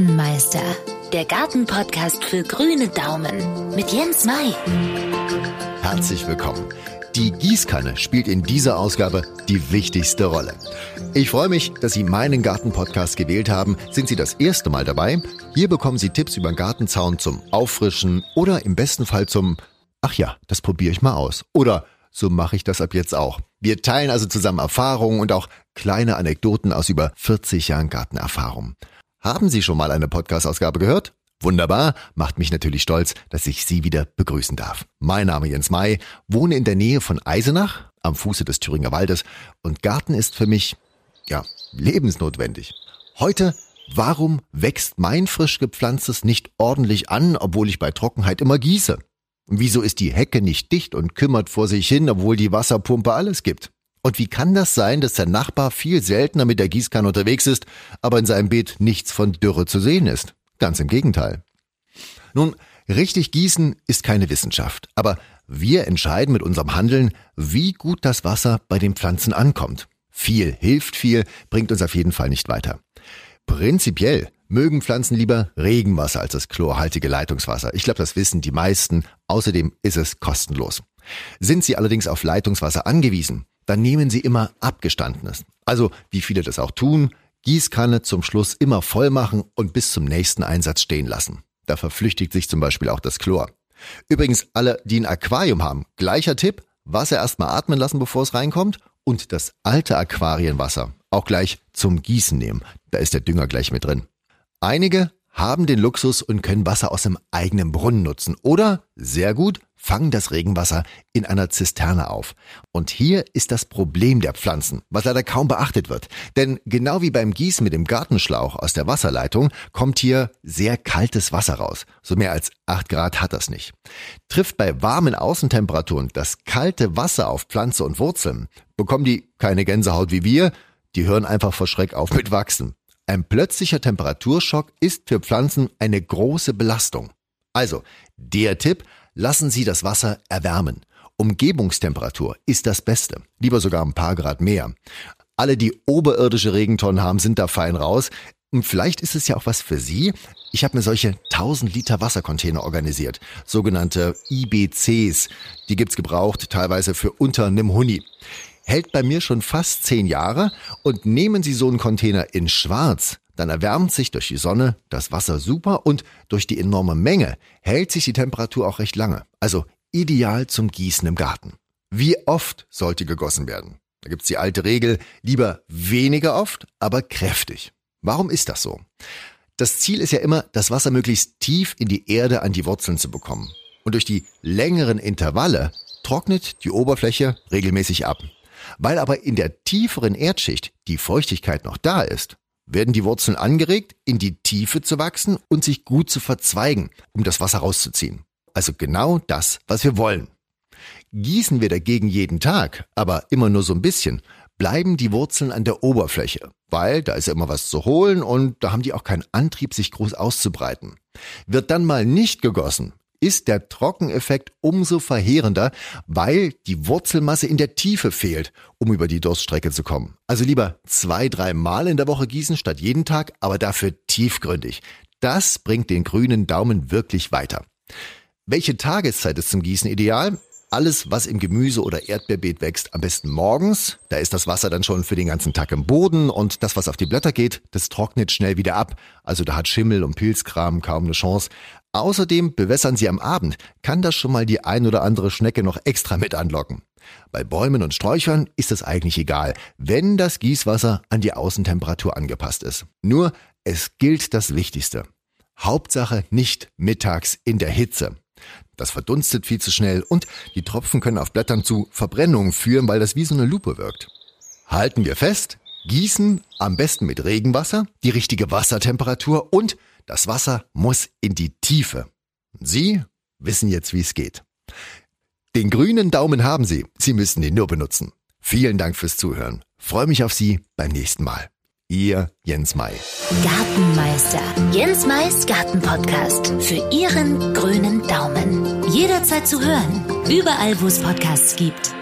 Gartenmeister, der Gartenpodcast für grüne Daumen mit Jens Mai. Herzlich willkommen. Die Gießkanne spielt in dieser Ausgabe die wichtigste Rolle. Ich freue mich, dass Sie meinen Gartenpodcast gewählt haben. Sind Sie das erste Mal dabei? Hier bekommen Sie Tipps über den Gartenzaun zum Auffrischen oder im besten Fall zum Ach ja, das probiere ich mal aus. Oder so mache ich das ab jetzt auch. Wir teilen also zusammen Erfahrungen und auch kleine Anekdoten aus über 40 Jahren Gartenerfahrung. Haben Sie schon mal eine Podcast-Ausgabe gehört? Wunderbar, macht mich natürlich stolz, dass ich Sie wieder begrüßen darf. Mein Name Jens May, wohne in der Nähe von Eisenach, am Fuße des Thüringer Waldes und Garten ist für mich, ja, lebensnotwendig. Heute, warum wächst mein frisch gepflanztes nicht ordentlich an, obwohl ich bei Trockenheit immer gieße? Wieso ist die Hecke nicht dicht und kümmert vor sich hin, obwohl die Wasserpumpe alles gibt? Und wie kann das sein, dass der Nachbar viel seltener mit der Gießkanne unterwegs ist, aber in seinem Beet nichts von Dürre zu sehen ist? Ganz im Gegenteil. Nun, richtig gießen ist keine Wissenschaft, aber wir entscheiden mit unserem Handeln, wie gut das Wasser bei den Pflanzen ankommt. Viel hilft viel, bringt uns auf jeden Fall nicht weiter. Prinzipiell mögen Pflanzen lieber Regenwasser als das chlorhaltige Leitungswasser. Ich glaube, das wissen die meisten. Außerdem ist es kostenlos. Sind sie allerdings auf Leitungswasser angewiesen, dann nehmen Sie immer abgestandenes. Also, wie viele das auch tun, Gießkanne zum Schluss immer voll machen und bis zum nächsten Einsatz stehen lassen. Da verflüchtigt sich zum Beispiel auch das Chlor. Übrigens, alle, die ein Aquarium haben, gleicher Tipp, Wasser erstmal atmen lassen, bevor es reinkommt und das alte Aquarienwasser auch gleich zum Gießen nehmen. Da ist der Dünger gleich mit drin. Einige haben den Luxus und können Wasser aus dem eigenen Brunnen nutzen oder, sehr gut, fangen das Regenwasser in einer Zisterne auf. Und hier ist das Problem der Pflanzen, was leider kaum beachtet wird. Denn genau wie beim Gießen mit dem Gartenschlauch aus der Wasserleitung kommt hier sehr kaltes Wasser raus. So mehr als acht Grad hat das nicht. Trifft bei warmen Außentemperaturen das kalte Wasser auf Pflanze und Wurzeln, bekommen die keine Gänsehaut wie wir, die hören einfach vor Schreck auf mit Wachsen. Ein plötzlicher Temperaturschock ist für Pflanzen eine große Belastung. Also, der Tipp, lassen Sie das Wasser erwärmen. Umgebungstemperatur ist das Beste, lieber sogar ein paar Grad mehr. Alle, die oberirdische Regentonnen haben, sind da fein raus. Und vielleicht ist es ja auch was für Sie. Ich habe mir solche 1000 Liter Wassercontainer organisiert, sogenannte IBCs. Die gibt's gebraucht, teilweise für unter einem Huni. Hält bei mir schon fast zehn Jahre und nehmen Sie so einen Container in Schwarz, dann erwärmt sich durch die Sonne das Wasser super und durch die enorme Menge hält sich die Temperatur auch recht lange. Also ideal zum Gießen im Garten. Wie oft sollte gegossen werden? Da gibt's die alte Regel, lieber weniger oft, aber kräftig. Warum ist das so? Das Ziel ist ja immer, das Wasser möglichst tief in die Erde an die Wurzeln zu bekommen. Und durch die längeren Intervalle trocknet die Oberfläche regelmäßig ab. Weil aber in der tieferen Erdschicht die Feuchtigkeit noch da ist, werden die Wurzeln angeregt, in die Tiefe zu wachsen und sich gut zu verzweigen, um das Wasser rauszuziehen. Also genau das, was wir wollen. Gießen wir dagegen jeden Tag, aber immer nur so ein bisschen, bleiben die Wurzeln an der Oberfläche, weil da ist ja immer was zu holen und da haben die auch keinen Antrieb, sich groß auszubreiten. Wird dann mal nicht gegossen, ist der Trockeneffekt umso verheerender, weil die Wurzelmasse in der Tiefe fehlt, um über die Durststrecke zu kommen. Also lieber zwei, drei Mal in der Woche gießen statt jeden Tag, aber dafür tiefgründig. Das bringt den grünen Daumen wirklich weiter. Welche Tageszeit ist zum Gießen ideal? Alles, was im Gemüse- oder Erdbeerbeet wächst, am besten morgens. Da ist das Wasser dann schon für den ganzen Tag im Boden und das, was auf die Blätter geht, das trocknet schnell wieder ab. Also da hat Schimmel und Pilzkram kaum eine Chance. Außerdem bewässern Sie am Abend, kann das schon mal die ein oder andere Schnecke noch extra mit anlocken. Bei Bäumen und Sträuchern ist es eigentlich egal, wenn das Gießwasser an die Außentemperatur angepasst ist. Nur es gilt das Wichtigste. Hauptsache nicht mittags in der Hitze. Das verdunstet viel zu schnell und die Tropfen können auf Blättern zu Verbrennungen führen, weil das wie so eine Lupe wirkt. Halten wir fest, gießen am besten mit Regenwasser, die richtige Wassertemperatur und das Wasser muss in die Tiefe. Sie wissen jetzt, wie es geht. Den grünen Daumen haben Sie. Sie müssen ihn nur benutzen. Vielen Dank fürs Zuhören. Freue mich auf Sie beim nächsten Mal. Ihr Jens Mai. Gartenmeister. Jens Mais Gartenpodcast. Für Ihren grünen Daumen. Jederzeit zu hören. Überall, wo es Podcasts gibt.